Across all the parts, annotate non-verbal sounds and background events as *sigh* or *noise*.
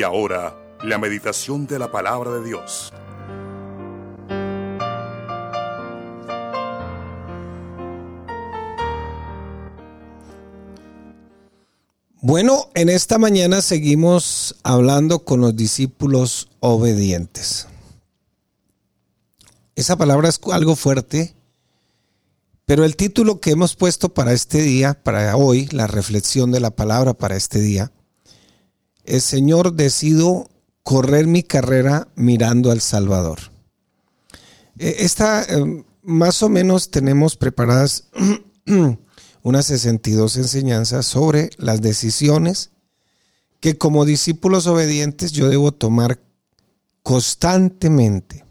Y ahora, la meditación de la palabra de Dios. Bueno, en esta mañana seguimos hablando con los discípulos obedientes. Esa palabra es algo fuerte, pero el título que hemos puesto para este día, para hoy, la reflexión de la palabra para este día, es Señor, decido correr mi carrera mirando al Salvador. E, esta, em, más o menos tenemos preparadas *clears throat* unas 62 enseñanzas sobre las decisiones que como discípulos obedientes yo debo tomar constantemente.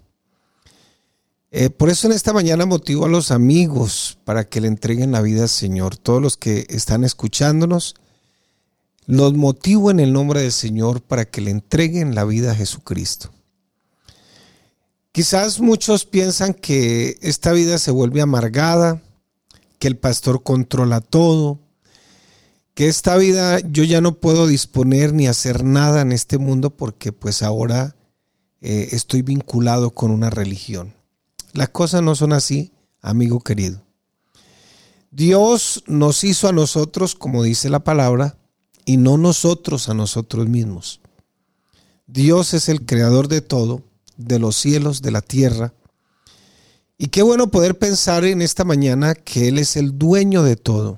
Eh, por eso en esta mañana motivo a los amigos para que le entreguen la vida al Señor. Todos los que están escuchándonos, los motivo en el nombre del Señor para que le entreguen la vida a Jesucristo. Quizás muchos piensan que esta vida se vuelve amargada, que el pastor controla todo, que esta vida yo ya no puedo disponer ni hacer nada en este mundo porque pues ahora eh, estoy vinculado con una religión. Las cosas no son así, amigo querido. Dios nos hizo a nosotros, como dice la palabra, y no nosotros a nosotros mismos. Dios es el creador de todo, de los cielos, de la tierra, y qué bueno poder pensar en esta mañana que Él es el dueño de todo.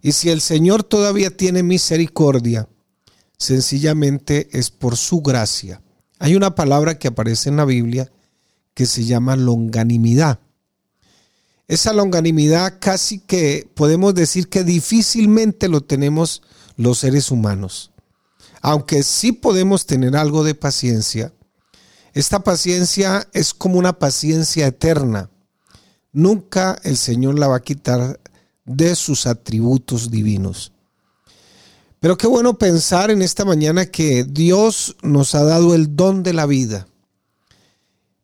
Y si el Señor todavía tiene misericordia, sencillamente es por su gracia. Hay una palabra que aparece en la Biblia que se llama longanimidad. Esa longanimidad casi que podemos decir que difícilmente lo tenemos los seres humanos. Aunque sí podemos tener algo de paciencia, esta paciencia es como una paciencia eterna. Nunca el Señor la va a quitar de sus atributos divinos. Pero qué bueno pensar en esta mañana que Dios nos ha dado el don de la vida.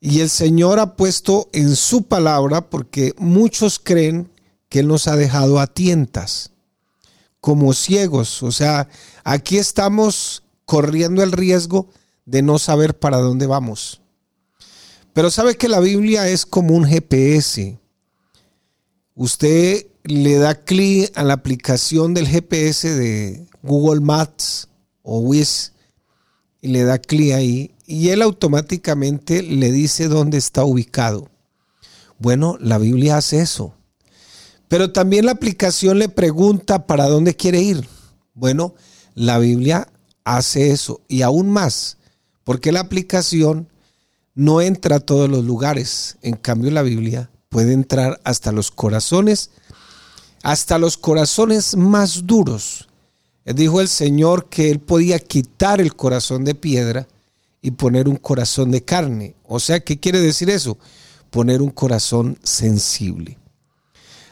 Y el Señor ha puesto en su palabra, porque muchos creen que Él nos ha dejado a tientas, como ciegos. O sea, aquí estamos corriendo el riesgo de no saber para dónde vamos. Pero sabe que la Biblia es como un GPS. Usted le da clic a la aplicación del GPS de Google Maps o Wiz y le da clic ahí y él automáticamente le dice dónde está ubicado. Bueno, la Biblia hace eso. Pero también la aplicación le pregunta para dónde quiere ir. Bueno, la Biblia hace eso y aún más porque la aplicación no entra a todos los lugares. En cambio, la Biblia puede entrar hasta los corazones, hasta los corazones más duros. Dijo el Señor que Él podía quitar el corazón de piedra y poner un corazón de carne. O sea, ¿qué quiere decir eso? Poner un corazón sensible.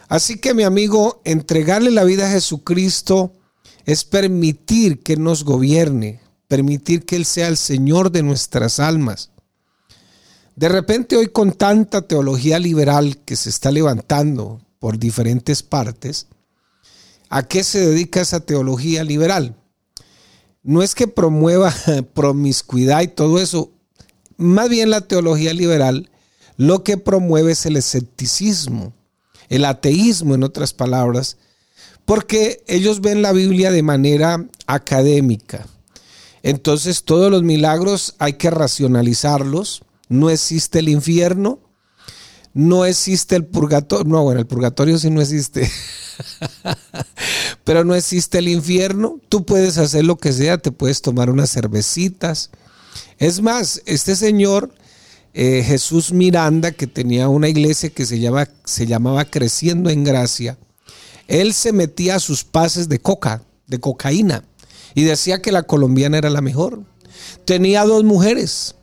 Así que mi amigo, entregarle la vida a Jesucristo es permitir que nos gobierne, permitir que Él sea el Señor de nuestras almas. De repente hoy con tanta teología liberal que se está levantando por diferentes partes, ¿a qué se dedica esa teología liberal? No es que promueva *laughs* promiscuidad y todo eso, más bien la teología liberal lo que promueve es el escepticismo, el ateísmo en otras palabras, porque ellos ven la Biblia de manera académica entonces todos los milagros hay que racionalizarlos. No existe el infierno, no existe el purgatorio. No, bueno, el purgatorio sí no existe. *laughs* Pero no existe el infierno. Tú puedes hacer lo que sea, te puedes tomar unas cervecitas. Es más, este señor, eh, Jesús Miranda, que tenía una iglesia que se, se llamaba Creciendo en Gracia, él se metía a sus pases de coca, de cocaína y decía que la colombiana era la mejor. Tenía dos mujeres.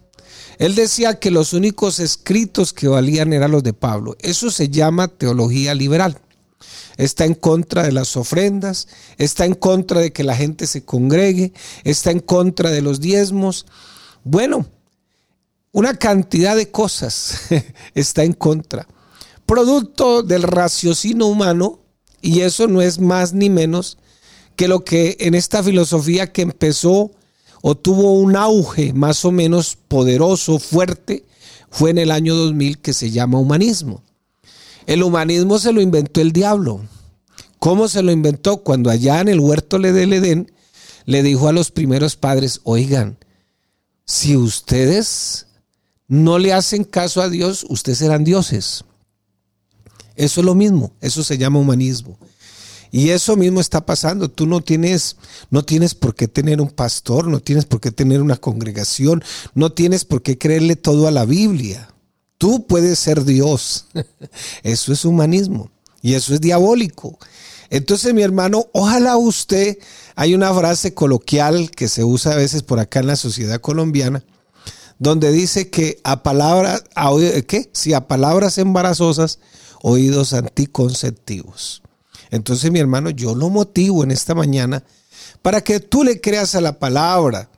Él decía que los únicos escritos que valían eran los de Pablo. Eso se llama teología liberal. Está en contra de las ofrendas, está en contra de que la gente se congregue, está en contra de los diezmos. Bueno, una cantidad de cosas *laughs* está en contra. Producto del raciocinio humano, y eso no es más ni menos que lo que en esta filosofía que empezó o tuvo un auge más o menos poderoso, fuerte, fue en el año 2000 que se llama humanismo. El humanismo se lo inventó el diablo. ¿Cómo se lo inventó? Cuando allá en el huerto del Edén le dijo a los primeros padres, oigan, si ustedes no le hacen caso a Dios, ustedes serán dioses. Eso es lo mismo, eso se llama humanismo. Y eso mismo está pasando. Tú no tienes, no tienes por qué tener un pastor, no tienes por qué tener una congregación, no tienes por qué creerle todo a la Biblia. Tú puedes ser Dios. *laughs* Eso es humanismo y eso es diabólico. Entonces, mi hermano, ojalá usted, hay una frase coloquial que se usa a veces por acá en la sociedad colombiana, donde dice que a palabras, ¿qué? Si a palabras embarazosas, oídos anticonceptivos. Entonces, mi hermano, yo lo motivo en esta mañana para que tú le creas a la palabra.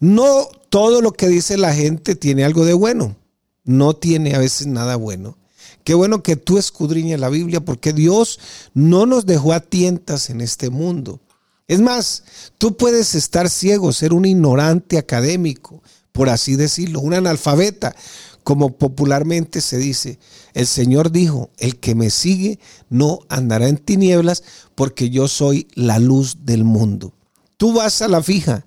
No todo lo que dice la gente tiene algo de bueno. No tiene a veces nada bueno. Qué bueno que tú escudriñes la Biblia porque Dios no nos dejó a tientas en este mundo. Es más, tú puedes estar ciego, ser un ignorante académico, por así decirlo, un analfabeta, como popularmente se dice, el Señor dijo, el que me sigue no andará en tinieblas porque yo soy la luz del mundo. Tú vas a la fija.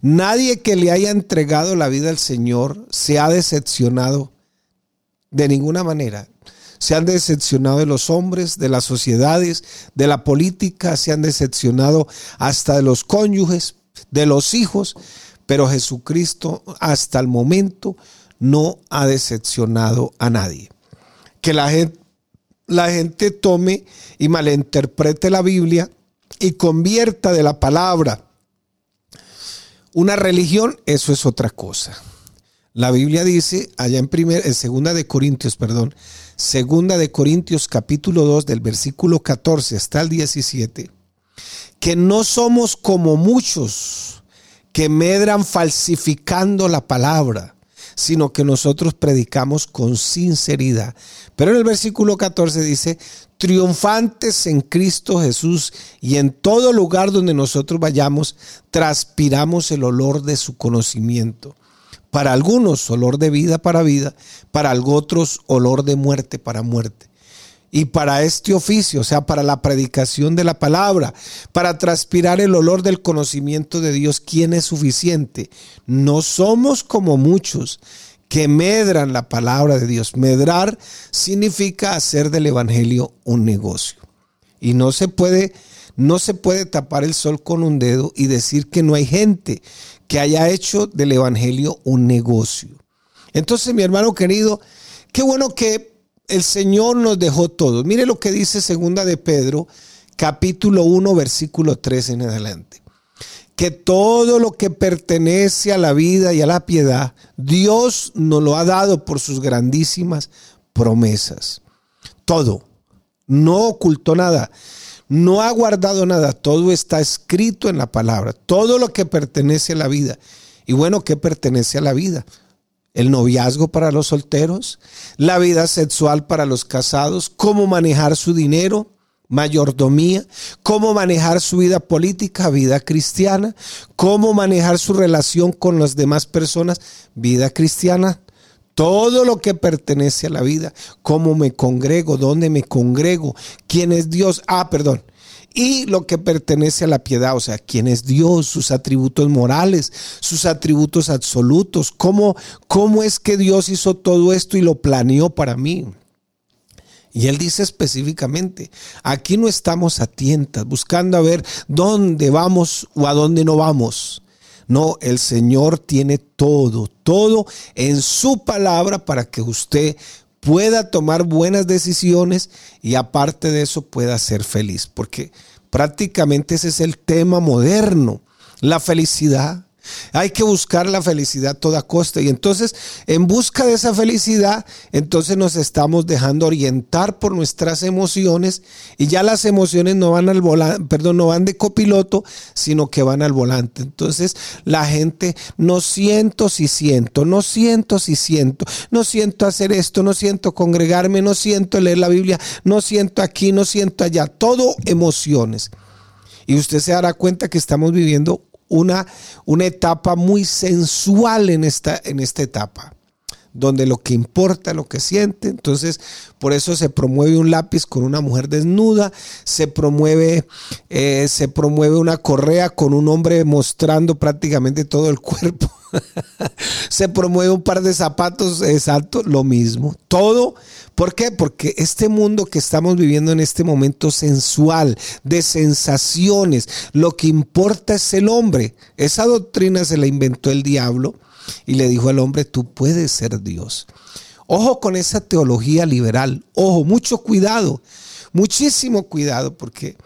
Nadie que le haya entregado la vida al Señor se ha decepcionado de ninguna manera. Se han decepcionado de los hombres, de las sociedades, de la política, se han decepcionado hasta de los cónyuges, de los hijos, pero Jesucristo hasta el momento no ha decepcionado a nadie. Que la gente, tome y malinterprete la Biblia y convierta de la palabra una religión, eso es otra cosa. La Biblia dice allá en primer, en segunda de Corintios, perdón, segunda de Corintios capítulo 2 del versículo 14 hasta el 17, que no somos como muchos que medran falsificando la palabra sino que nosotros predicamos con sinceridad. Pero en el versículo 14 dice, triunfantes en Cristo Jesús y en todo lugar donde nosotros vayamos, transpiramos el olor de su conocimiento. Para algunos olor de vida para vida, para otros olor de muerte para muerte y para este oficio, o sea, para la predicación de la palabra, para transpirar el olor del conocimiento de Dios, ¿quién es suficiente? No somos como muchos que medran la palabra de Dios. Medrar significa hacer del evangelio un negocio. Y no se puede no se puede tapar el sol con un dedo y decir que no hay gente que haya hecho del evangelio un negocio. Entonces, mi hermano querido, qué bueno que el Señor nos dejó todo. Mire lo que dice segunda de Pedro, capítulo 1, versículo 3 en adelante. Que todo lo que pertenece a la vida y a la piedad, Dios nos lo ha dado por sus grandísimas promesas. Todo. No ocultó nada. No ha guardado nada. Todo está escrito en la palabra. Todo lo que pertenece a la vida. Y bueno, ¿qué pertenece a la vida? El noviazgo para los solteros, la vida sexual para los casados, cómo manejar su dinero, mayordomía, cómo manejar su vida política, vida cristiana, cómo manejar su relación con las demás personas, vida cristiana. Todo lo que pertenece a la vida, cómo me congrego, dónde me congrego, quién es Dios. Ah, perdón, y lo que pertenece a la piedad, o sea, quién es Dios, sus atributos morales, sus atributos absolutos, cómo, cómo es que Dios hizo todo esto y lo planeó para mí. Y él dice específicamente, aquí no estamos a tientas, buscando a ver dónde vamos o a dónde no vamos. No, el Señor tiene todo, todo en su palabra para que usted pueda tomar buenas decisiones y aparte de eso pueda ser feliz, porque prácticamente ese es el tema moderno, la felicidad, hay que buscar la felicidad a toda costa. Y entonces, en busca de esa felicidad, entonces nos estamos dejando orientar por nuestras emociones y ya las emociones no van al volante, perdón, no van de copiloto, sino que van al volante. Entonces, la gente no siento si siento, no siento si siento, no siento hacer esto, no siento congregarme, no siento leer la Biblia, no siento aquí, no siento allá, todo emociones. Y usted se dará cuenta que estamos viviendo una, una etapa muy sensual en esta, en esta etapa donde lo que importa, lo que siente. Entonces, por eso se promueve un lápiz con una mujer desnuda, se promueve, eh, se promueve una correa con un hombre mostrando prácticamente todo el *laughs* cuerpo. se promueve un par de zapatos, exacto, lo mismo. Todo, ¿por qué? Porque este mundo que estamos viviendo en este momento sensual, de sensaciones, lo que importa es el hombre. Esa doctrina se la inventó el diablo y le dijo al hombre, tú puedes ser Dios. Ojo con esa teología liberal, ojo, mucho cuidado, muchísimo cuidado, porque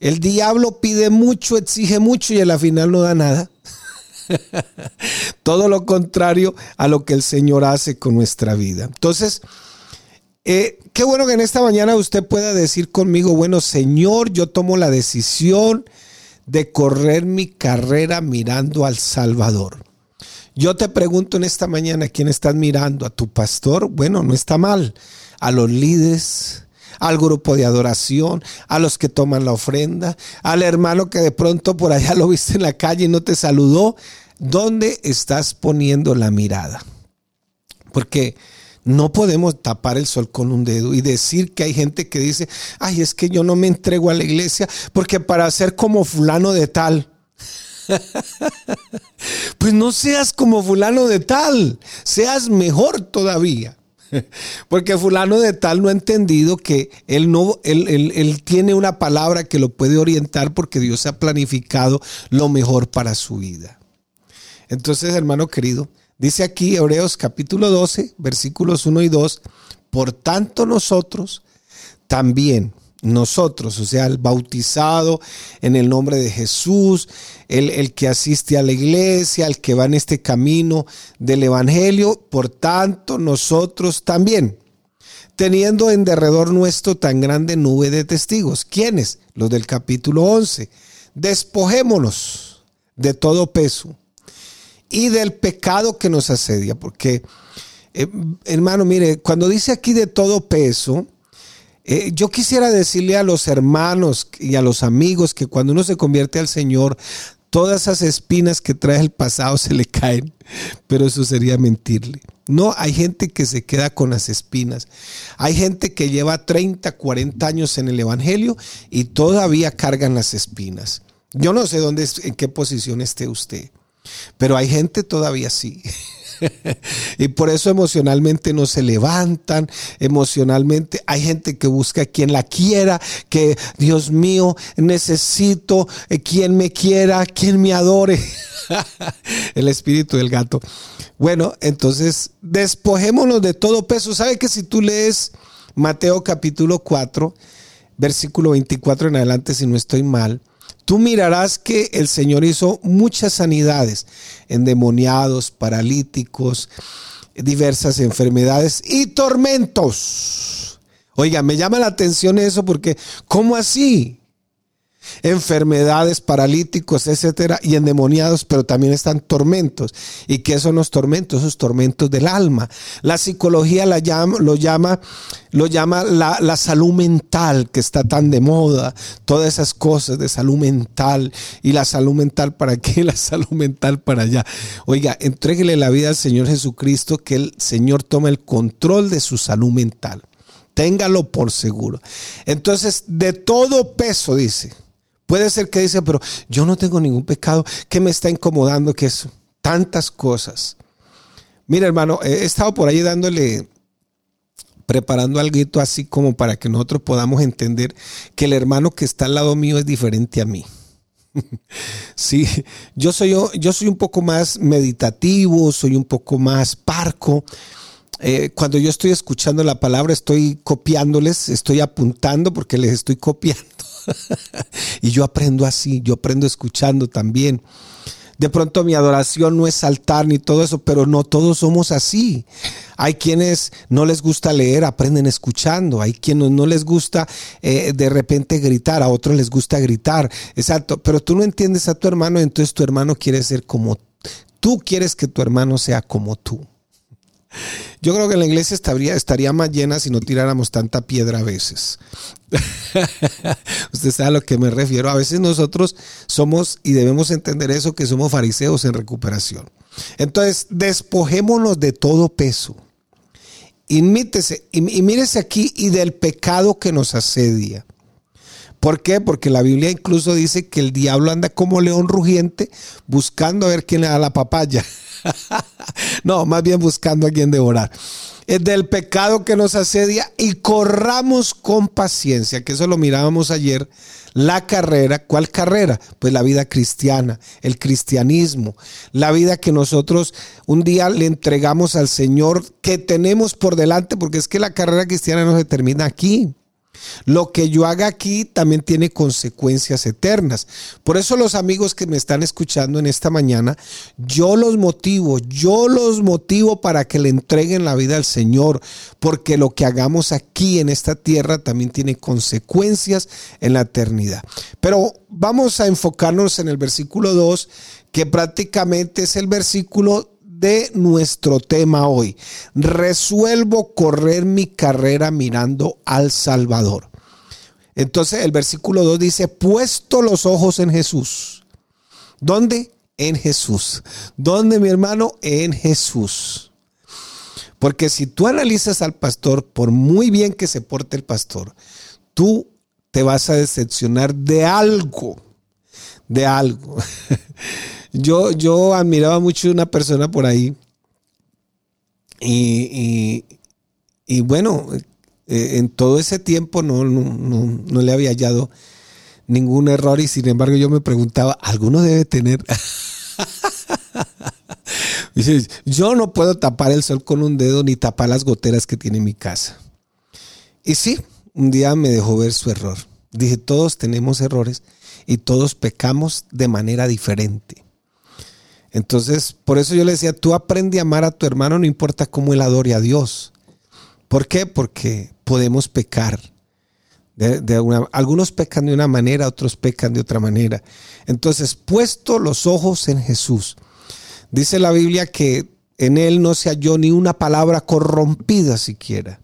el diablo pide mucho, exige mucho y a la final no da nada. *laughs* Todo lo contrario a lo que el Señor hace con nuestra vida. Entonces, eh, qué bueno que en esta mañana usted pueda decir conmigo, bueno, Señor, yo tomo la decisión de correr mi carrera mirando al Salvador. Yo te pregunto en esta mañana, ¿quién estás mirando? ¿A tu pastor? Bueno, no está mal. A los líderes, al grupo de adoración, a los que toman la ofrenda, al hermano que de pronto por allá lo viste en la calle y no te saludó. ¿Dónde estás poniendo la mirada? Porque no podemos tapar el sol con un dedo y decir que hay gente que dice, ay, es que yo no me entrego a la iglesia porque para ser como fulano de tal, pues no seas como fulano de tal, seas mejor todavía. Porque fulano de tal no ha entendido que él, no, él, él, tiene una palabra que lo puede orientar porque Dios ha planificado lo mejor para su vida. Entonces, hermano querido, dice aquí Hebreos capítulo 12, versículos 1 y 2, por tanto nosotros también, nosotros, o sea, el bautizado en el nombre de Jesús, el, el, que asiste a la iglesia, el que va en este camino del Evangelio, por tanto nosotros también, teniendo en derredor nuestro tan grande nube de testigos. ¿Quiénes? Los del capítulo 11. Despojémonos de todo peso y del pecado que nos asedia, porque, eh, hermano, mire, cuando dice aquí de todo peso, eh, yo quisiera decirle a los hermanos y a los amigos que cuando uno se convierte al Señor, todas esas espinas que trae el pasado se le caen, pero eso sería mentirle. No, hay gente que se queda con las espinas. Hay gente que lleva 30, 40 años en el Evangelio y todavía cargan las espinas. Yo no sé dónde, en qué posición esté usted, pero hay gente todavía así. *laughs* *laughs* y por eso emocionalmente no se levantan, emocionalmente hay gente que busca quien la quiera, que Dios mío, necesito eh, quien me quiera, quien me adore. *laughs* El espíritu del gato. Bueno, entonces despojémonos de todo peso. ¿Sabe que si tú lees Mateo capítulo 4, versículo 24 en adelante, si no estoy mal, tú mirarás que el Señor hizo muchas sanidades, endemoniados, paralíticos, diversas enfermedades y tormentos. Oiga, me llama la atención eso porque, ¿cómo así? Enfermedades, paralíticos, etcétera, y endemoniados, pero también están tormentos. ¿Y qué son los tormentos? Esos tormentos del alma. La psicología la llama, lo llama, lo llama la, salud mental, que está tan de moda, todas esas cosas de salud mental. ¿Y la salud mental para qué? *laughs* La salud mental para allá. Oiga, entréguele la vida al Señor Jesucristo, que el Señor tome el control de su salud mental. Téngalo por seguro. Entonces, de todo peso, dice, Puede ser que dice, pero yo no tengo ningún pecado que me está incomodando, que es tantas cosas. Mira, hermano, he estado por ahí dándole, preparando algo así como para que nosotros podamos entender que el hermano que está al lado mío es diferente a mí. *laughs* Sí, yo soy, yo soy un poco más meditativo, soy un poco más parco. Eh, cuando yo estoy escuchando la palabra, estoy copiándoles, estoy apuntando porque les estoy copiando. *laughs* y yo aprendo así, yo aprendo escuchando también. De pronto mi adoración no es saltar ni todo eso, pero no todos somos así. Hay quienes no les gusta leer, aprenden escuchando. Hay quienes no les gusta eh, de repente gritar, a otros les gusta gritar. Exacto, pero tú no entiendes a tu hermano, entonces tu hermano quiere ser como tú quieres que tu hermano sea como tú. Yo creo que la iglesia estaría, estaría más llena si no tiráramos tanta piedra a veces. *laughs* Usted sabe a lo que me refiero. A veces nosotros somos, y debemos entender eso, que somos fariseos en recuperación. Entonces, despojémonos de todo peso. Imítese, y, y mírese aquí, y del pecado que nos asedia. ¿Por qué? Porque la Biblia incluso dice que el diablo anda como león rugiente buscando a ver quién le da la papaya. *laughs* no, más bien buscando a quien devorar. Es del pecado que nos asedia y corramos con paciencia, que eso lo mirábamos ayer, la carrera. ¿Cuál carrera? Pues la vida cristiana, el cristianismo, la vida que nosotros un día le entregamos al Señor, que tenemos por delante, porque es que la carrera cristiana no se termina aquí. Lo que yo haga aquí también tiene consecuencias eternas. Por eso los amigos que me están escuchando en esta mañana, yo los motivo, yo los motivo para que le entreguen la vida al Señor, porque lo que hagamos aquí en esta tierra también tiene consecuencias en la eternidad. Pero vamos a enfocarnos en el versículo 2, que prácticamente es el versículo de nuestro tema hoy. Resuelvo correr mi carrera mirando al Salvador. Entonces el versículo 2 dice, puesto los ojos en Jesús. ¿Dónde? En Jesús. ¿Dónde, mi hermano? En Jesús. Porque si tú analizas al pastor, por muy bien que se porte el pastor, tú te vas a decepcionar de algo. De algo. *laughs* Yo, yo admiraba mucho una persona por ahí. Y, bueno, eh, en todo ese tiempo no, no, le había hallado ningún error y sin embargo yo me preguntaba, ¿alguno debe tener? *laughs* yo no puedo tapar el sol con un dedo ni tapar las goteras que tiene mi casa. Y sí, un día me dejó ver su error. Dije, todos tenemos errores y todos pecamos de manera diferente. Entonces, por eso yo le decía, tú aprende a amar a tu hermano, no importa cómo él adore a Dios. ¿Por qué? Porque podemos pecar. De, algunos pecan de una manera, otros pecan de otra manera. Entonces, puesto los ojos en Jesús, dice la Biblia que en él no se halló ni una palabra corrompida siquiera.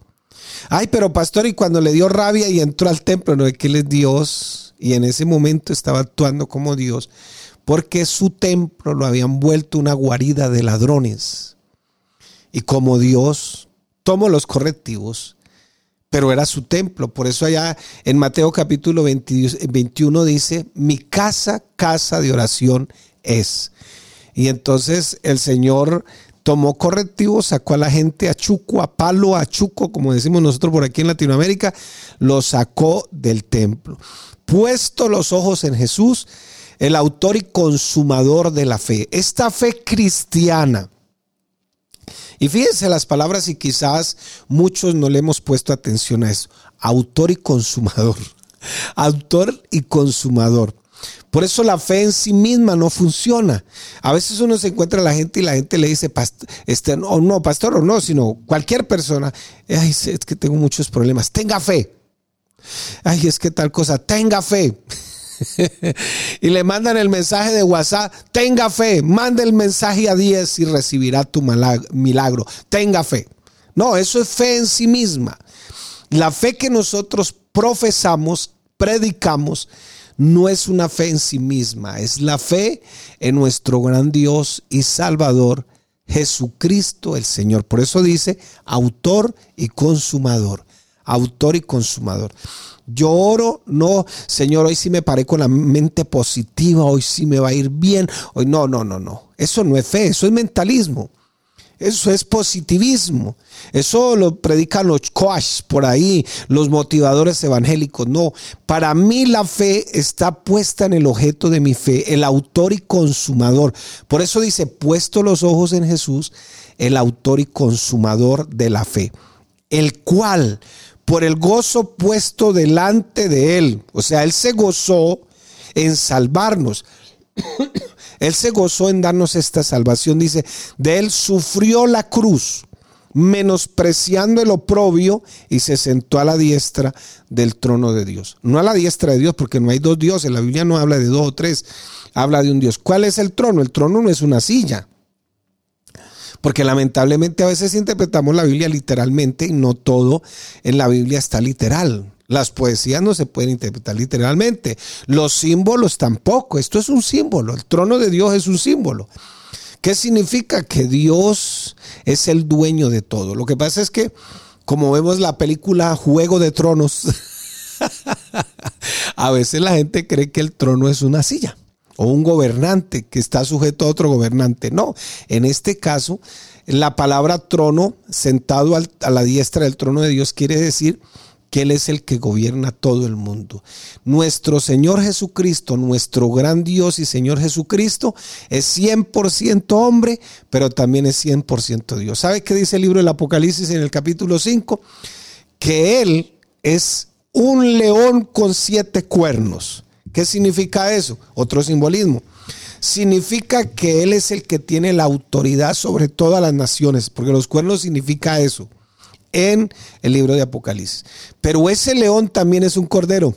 Ay, pero pastor, y cuando le dio rabia y entró al templo, no de que él es Dios, y en ese momento estaba actuando como Dios, porque su templo lo habían vuelto una guarida de ladrones. Y como Dios tomó los correctivos, pero era su templo. Por eso allá en Mateo capítulo 21 dice, mi casa, casa de oración es. Y entonces el Señor tomó correctivos, sacó a la gente a chuco, a palo, a chuco, como decimos nosotros por aquí en Latinoamérica, lo sacó del templo. Puesto los ojos en Jesús, el autor y consumador de la fe. Esta fe cristiana. Y fíjense las palabras y quizás muchos no le hemos puesto atención a eso. Autor y consumador. *laughs* Autor y consumador. Por eso la fe en sí misma no funciona. A veces uno se encuentra a la gente y la gente le dice, este, no, no, pastor o no, sino cualquier persona, Ay, es que tengo muchos problemas, tenga fe. Ay, es que tal cosa, tenga fe. *laughs* *laughs* y le mandan el mensaje de WhatsApp, tenga fe, mande el mensaje a 10 y recibirá tu milagro. Tenga fe. No, eso es fe en sí misma. La fe que nosotros profesamos, predicamos, no es una fe en sí misma, es la fe en nuestro gran Dios y Salvador, Jesucristo el Señor. Por eso dice autor y consumador, autor y consumador. Yo oro, no, Señor, hoy sí me paré con la mente positiva, hoy sí me va a ir bien. Hoy no, no, no, no. Eso no es fe, eso es mentalismo. Eso es positivismo. Eso lo predican los coaches por ahí, los motivadores evangélicos. No, para mí la fe está puesta en el objeto de mi fe, el autor y consumador. Por eso dice, puesto los ojos en Jesús, el autor y consumador de la fe, el cual por el gozo puesto delante de él. O sea, él se gozó en salvarnos. *coughs* él se gozó en darnos esta salvación. Dice, de él sufrió la cruz, menospreciando el oprobio y se sentó a la diestra del trono de Dios. No a la diestra de Dios, porque no hay dos dioses. La Biblia no habla de dos o tres, habla de un Dios. ¿Cuál es el trono? El trono no es una silla. Porque lamentablemente a veces interpretamos la Biblia literalmente y no todo en la Biblia está literal. Las poesías no se pueden interpretar literalmente. Los símbolos tampoco. Esto es un símbolo. El trono de Dios es un símbolo. ¿Qué significa? Que Dios es el dueño de todo. Lo que pasa es que, como vemos la película Juego de Tronos, *laughs* a veces la gente cree que el trono es una silla o un gobernante que está sujeto a otro gobernante. No, en este caso, la palabra trono, sentado a la diestra del trono de Dios, quiere decir que Él es el que gobierna todo el mundo. Nuestro Señor Jesucristo, nuestro gran Dios y Señor Jesucristo, es 100% hombre, pero también es 100% Dios. ¿Sabe qué dice el libro del Apocalipsis en el capítulo 5? Que Él es un león con siete cuernos. ¿Qué significa eso? Otro simbolismo. Significa que Él es el que tiene la autoridad sobre todas las naciones, porque los cuernos significa eso en el libro de Apocalipsis. Pero ese león también es un cordero,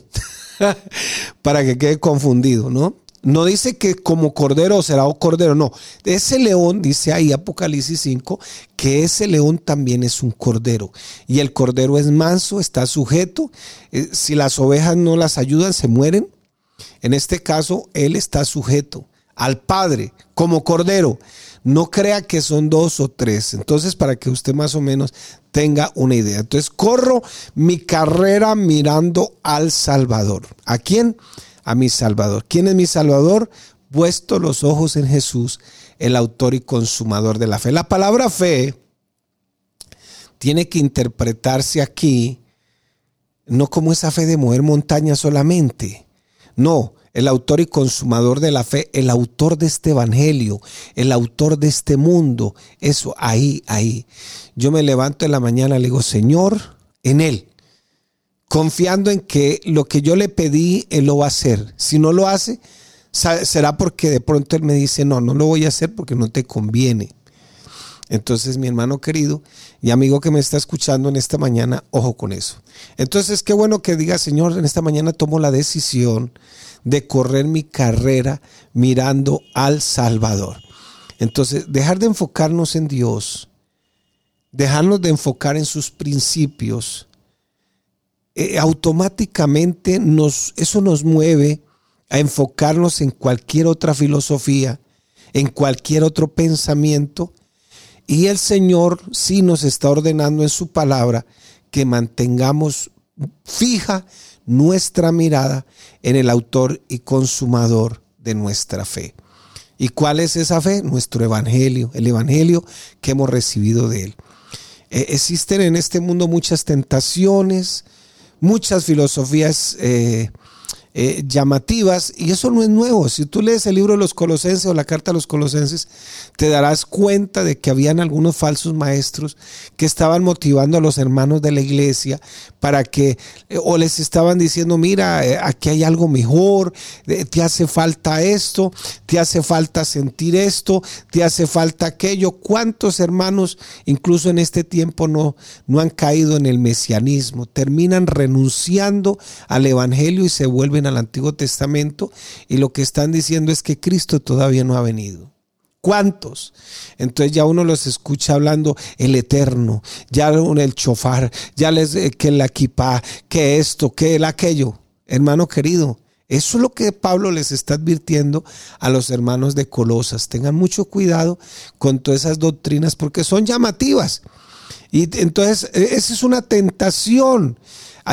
*laughs* para que quede confundido, ¿no? No dice que como cordero será un cordero, no. Ese león, dice ahí Apocalipsis 5, que ese león también es un cordero. Y el cordero es manso, está sujeto. Eh, si las ovejas no las ayudan, se mueren. En este caso, él está sujeto al Padre como cordero. No crea que son dos o tres. Entonces, para que usted más o menos tenga una idea. Entonces, corro mi carrera mirando al Salvador. ¿A quién? A mi Salvador. ¿Quién es mi Salvador? Puesto los ojos en Jesús, el autor y consumador de la fe. La palabra fe tiene que interpretarse aquí no como esa fe de mover montañas solamente. No, el autor y consumador de la fe, el autor de este evangelio, el autor de este mundo. Eso, ahí, ahí. Yo me levanto en la mañana y le digo, Señor, en Él, confiando en que lo que yo le pedí, Él lo va a hacer. Si no lo hace, será porque de pronto Él me dice, no, no lo voy a hacer porque no te conviene. Entonces, mi hermano querido y amigo que me está escuchando en esta mañana, ojo con eso. Entonces, qué bueno que diga, Señor, en esta mañana tomo la decisión de correr mi carrera mirando al Salvador. Entonces, dejar de enfocarnos en Dios, dejarnos de enfocar en sus principios, eh, automáticamente nos, eso nos mueve a enfocarnos en cualquier otra filosofía, en cualquier otro pensamiento. Y el Señor sí nos está ordenando en su palabra que mantengamos fija nuestra mirada en el autor y consumador de nuestra fe. ¿Y cuál es esa fe? Nuestro evangelio, el evangelio que hemos recibido de él. Eh, existen en este mundo muchas tentaciones, muchas filosofías eh, eh, llamativas y eso no es nuevo. Si tú lees el libro de los Colosenses o la carta a los Colosenses, te darás cuenta de que habían algunos falsos maestros que estaban motivando a los hermanos de la iglesia para que eh, o les estaban diciendo, mira, eh, aquí hay algo mejor, te hace falta esto, te hace falta sentir esto, te hace falta aquello. ¿Cuántos hermanos incluso en este tiempo no, no han caído en el mesianismo? Terminan renunciando al evangelio y se vuelven al Antiguo Testamento y lo que están diciendo es que Cristo todavía no ha venido. ¿Cuántos? Entonces ya uno los escucha hablando el eterno, ya el chofar, ya les eh, que la equipa, que esto, que el aquello. Hermano querido, eso es lo que Pablo les está advirtiendo a los hermanos de Colosas. Tengan mucho cuidado con todas esas doctrinas porque son llamativas. Y entonces e, esa es una tentación.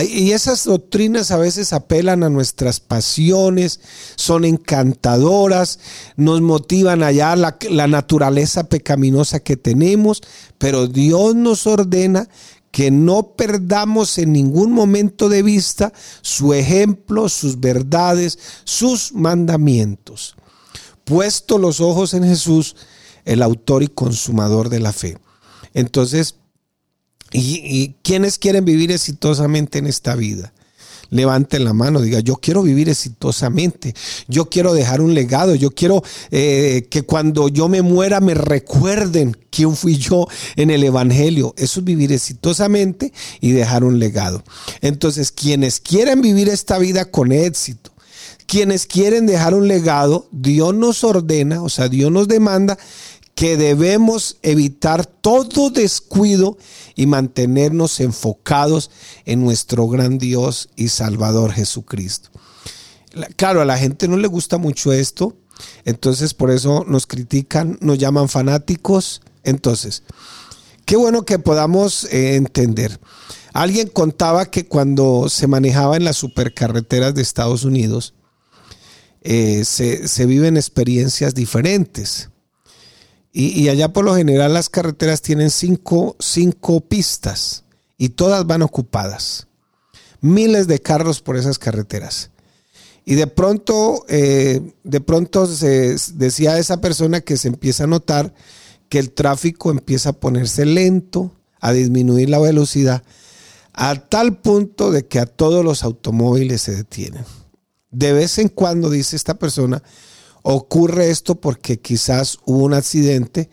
Y esas doctrinas a veces apelan a nuestras pasiones, son encantadoras, nos motivan allá la, la naturaleza pecaminosa que tenemos, pero Dios nos ordena que no perdamos en ningún momento de vista su ejemplo, sus verdades, sus mandamientos. Puesto los ojos en Jesús, el autor y consumador de la fe. Entonces, ¿Y, quiénes quieren vivir exitosamente en esta vida? Levanten la mano, diga, yo quiero vivir exitosamente, yo quiero dejar un legado, yo quiero eh, que cuando yo me muera me recuerden quién fui yo en el Evangelio. Eso es vivir exitosamente y dejar un legado. Entonces, quienes quieren vivir esta vida con éxito, quienes quieren dejar un legado, Dios nos ordena, o sea, Dios nos demanda que debemos evitar todo descuido y mantenernos enfocados en nuestro gran Dios y Salvador Jesucristo. Claro, a la gente no le gusta mucho esto, entonces por eso nos critican, nos llaman fanáticos. Entonces, qué bueno que podamos eh, entender. Alguien contaba que cuando se manejaba en las supercarreteras de Estados Unidos, eh, se, viven experiencias diferentes. Y, allá por lo general las carreteras tienen cinco, cinco pistas y todas van ocupadas. Miles de carros por esas carreteras. Y de pronto, eh, de pronto se decía esa persona que se empieza a notar que el tráfico empieza a ponerse lento, a disminuir la velocidad, a tal punto de que a todos los automóviles se detienen. De vez en cuando, dice esta persona, ocurre esto porque quizás hubo un accidente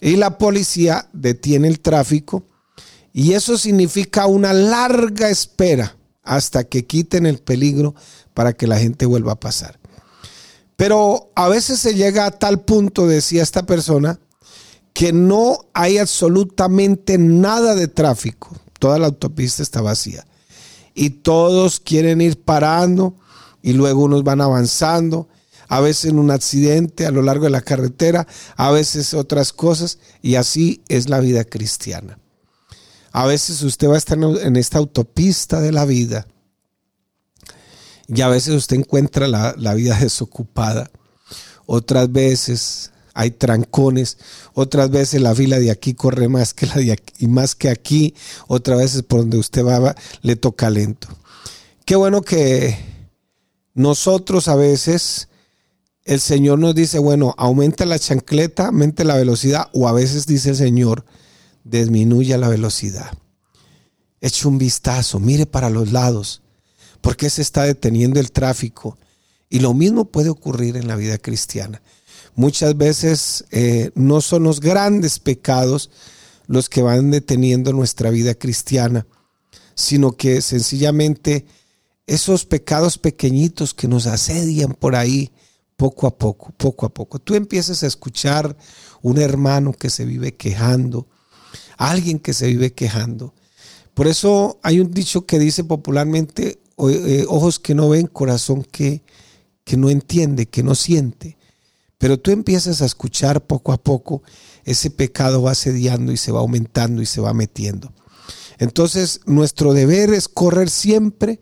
y la policía detiene el tráfico y eso significa una larga espera hasta que quiten el peligro para que la gente vuelva a pasar. Pero a veces se llega a tal punto, decía esta persona, que no hay absolutamente nada de tráfico. Toda la autopista está vacía. Y todos quieren ir parando y luego unos van avanzando, a veces en un accidente a lo largo de la carretera, a veces otras cosas, y así es la vida cristiana. A veces usted va a estar en esta autopista de la vida y a veces usted encuentra la, la vida *laughs* desocupada. Otras veces hay trancones, otras veces la fila de aquí corre más que la de aquí, y más que aquí, otras veces por donde usted va le toca lento. Qué bueno que nosotros a veces el Señor nos dice, bueno, aumenta la chancleta, aumente la velocidad, o a veces dice el Señor, disminuya la velocidad. Eche un vistazo, mire para los lados, porque se está deteniendo el tráfico. Y lo mismo puede ocurrir en la vida cristiana. Muchas veces eh, no son los grandes pecados los que van deteniendo nuestra vida cristiana, sino que sencillamente esos pecados pequeñitos que nos asedian por ahí poco a poco, poco a poco. Tú empiezas a escuchar un hermano que se vive quejando, alguien que se vive quejando. Por eso hay un dicho que dice popularmente, eh, ojos que no ven, corazón que, que no entiende, que no siente. Pero tú empiezas a escuchar poco a poco, ese pecado va asediando y se va aumentando y se va metiendo. Entonces, nuestro deber es correr siempre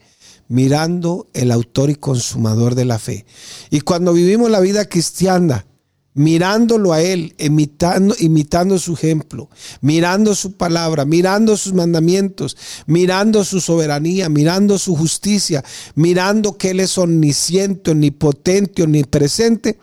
mirando el autor y consumador de la fe. Y cuando vivimos la vida cristiana, mirándolo a Él, imitando, imitando su ejemplo, mirando su palabra, mirando sus mandamientos, mirando su soberanía, mirando su justicia, mirando que Él es omnisciente, omnipotente, omnipresente,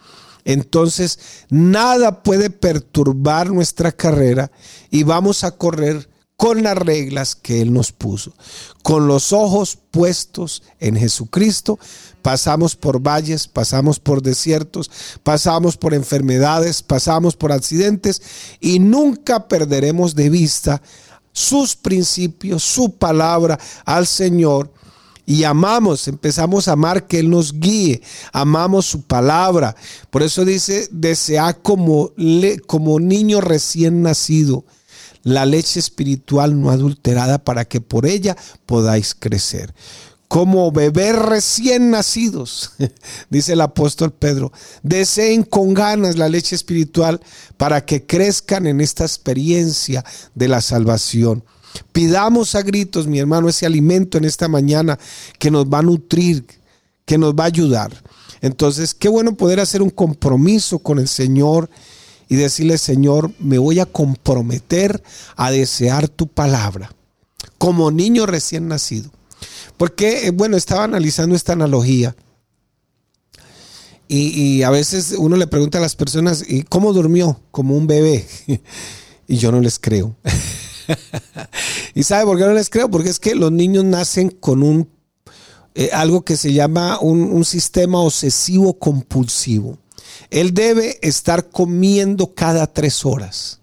entonces nada puede perturbar nuestra carrera y vamos a correr con las reglas que Él nos puso. Con los ojos puestos en Jesucristo, pasamos por valles, pasamos por desiertos, pasamos por enfermedades, pasamos por accidentes y nunca perderemos de vista sus principios, su palabra al Señor. Y amamos, empezamos a amar que Él nos guíe, amamos su palabra. Por eso dice, desea como, como niño recién nacido la leche espiritual no adulterada para que por ella podáis crecer. Como bebés recién nacidos, *laughs* dice el apóstol Pedro, deseen con ganas la leche espiritual para que crezcan en esta experiencia de la salvación. Pidamos a gritos, mi hermano, ese alimento en esta mañana que nos va a nutrir, que nos va a ayudar. Entonces, qué bueno poder hacer un compromiso con el Señor y decirle, Señor, me voy a comprometer a desear tu palabra como niño recién nacido. Porque, eh, bueno, estaba analizando esta analogía. Y, a veces uno le pregunta a las personas, ¿y cómo durmió? Como un bebé. *laughs* y yo no les creo. *laughs* ¿Y sabe por qué no les creo? Porque es que los niños nacen con un eh, algo que se llama un, un sistema obsesivo compulsivo. Él debe estar comiendo cada tres horas.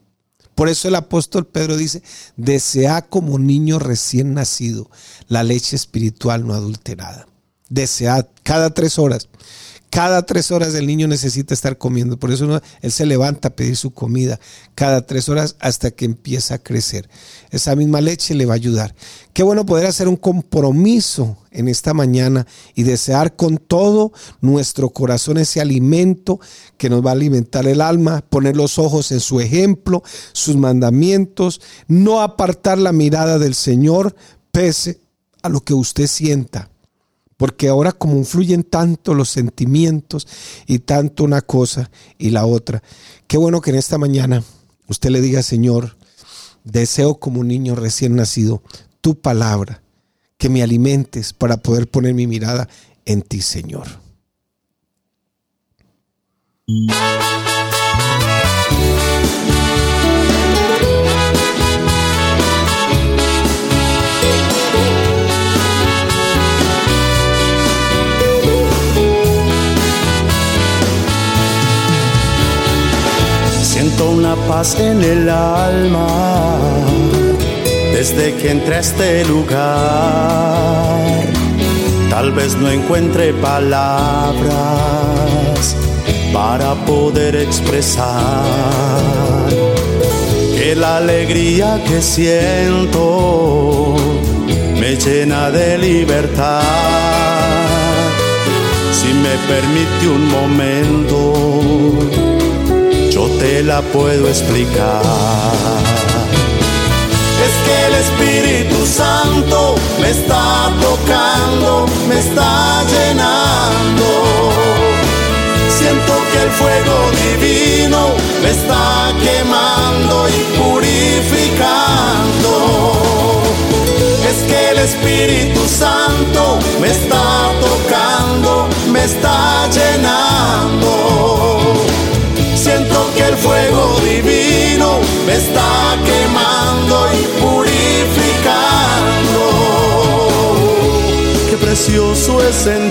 Por eso el apóstol Pedro dice, desea como niño recién nacido la leche espiritual no adulterada. Desea cada tres horas. Cada tres horas el niño necesita estar comiendo. Por eso él se levanta a pedir su comida cada tres horas hasta que empieza a crecer. Esa misma leche le va a ayudar. Qué bueno poder hacer un compromiso en esta mañana y desear con todo nuestro corazón ese alimento que nos va a alimentar el alma, poner los ojos en su ejemplo, sus mandamientos, no apartar la mirada del Señor pese a lo que usted sienta porque ahora como influyen tanto los sentimientos y tanto una cosa y la otra, qué bueno que en esta mañana usted le diga, Señor, deseo como un niño recién nacido tu palabra, que me alimentes para poder poner mi mirada en ti, Señor. Siento una paz en el alma desde que entré a este lugar. Tal vez no encuentre palabras para poder expresar que la alegría que siento me llena de libertad. Si me permite un momento te la puedo explicar. Es que el Espíritu Santo me está tocando, me está llenando. Siento que el fuego divino me está quemando y purificando. Es que el Espíritu Santo me está tocando, me está llenando fuego divino me está quemando y purificando. Qué precioso es sentir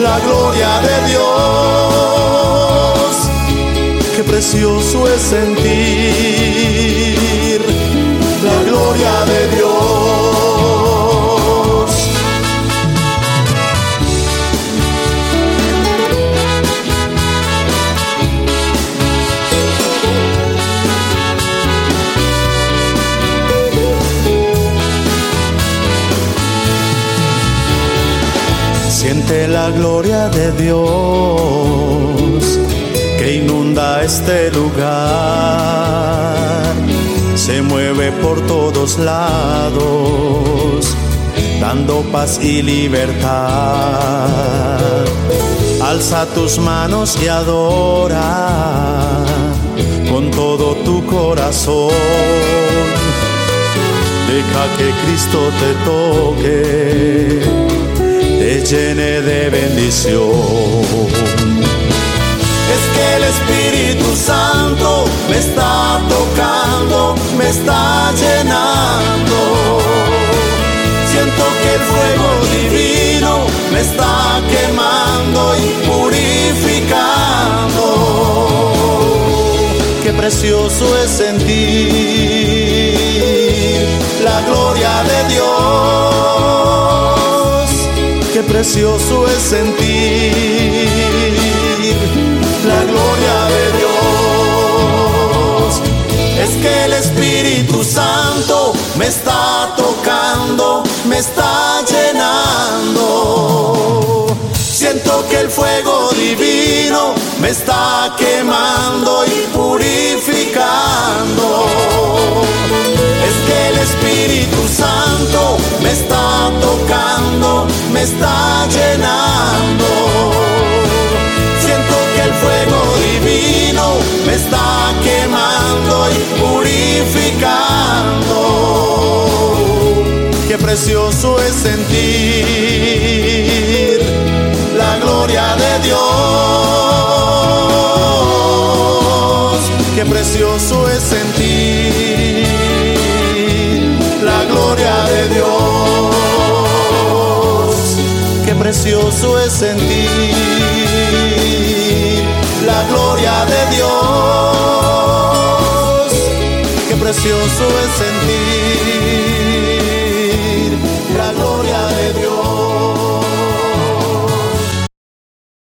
la gloria de Dios. Qué precioso es sentir gloria de Dios que inunda este lugar. Se mueve por todos lados, dando paz y libertad. Alza tus manos y adora con todo tu corazón. Deja que Cristo te toque llene de bendición. Es que el Espíritu Santo me está tocando, me está llenando. Siento que el fuego divino me está quemando y purificando. Qué precioso es sentir la gloria de Dios qué precioso es sentir la gloria de Dios. Es que el Espíritu Santo me está tocando, me está llenando. Siento que el fuego divino me está quemando me está llenando. Siento que el fuego divino me está quemando y purificando. Qué precioso es sentir la gloria de Dios. Qué precioso es precioso es sentir la gloria de Dios. Qué precioso es sentir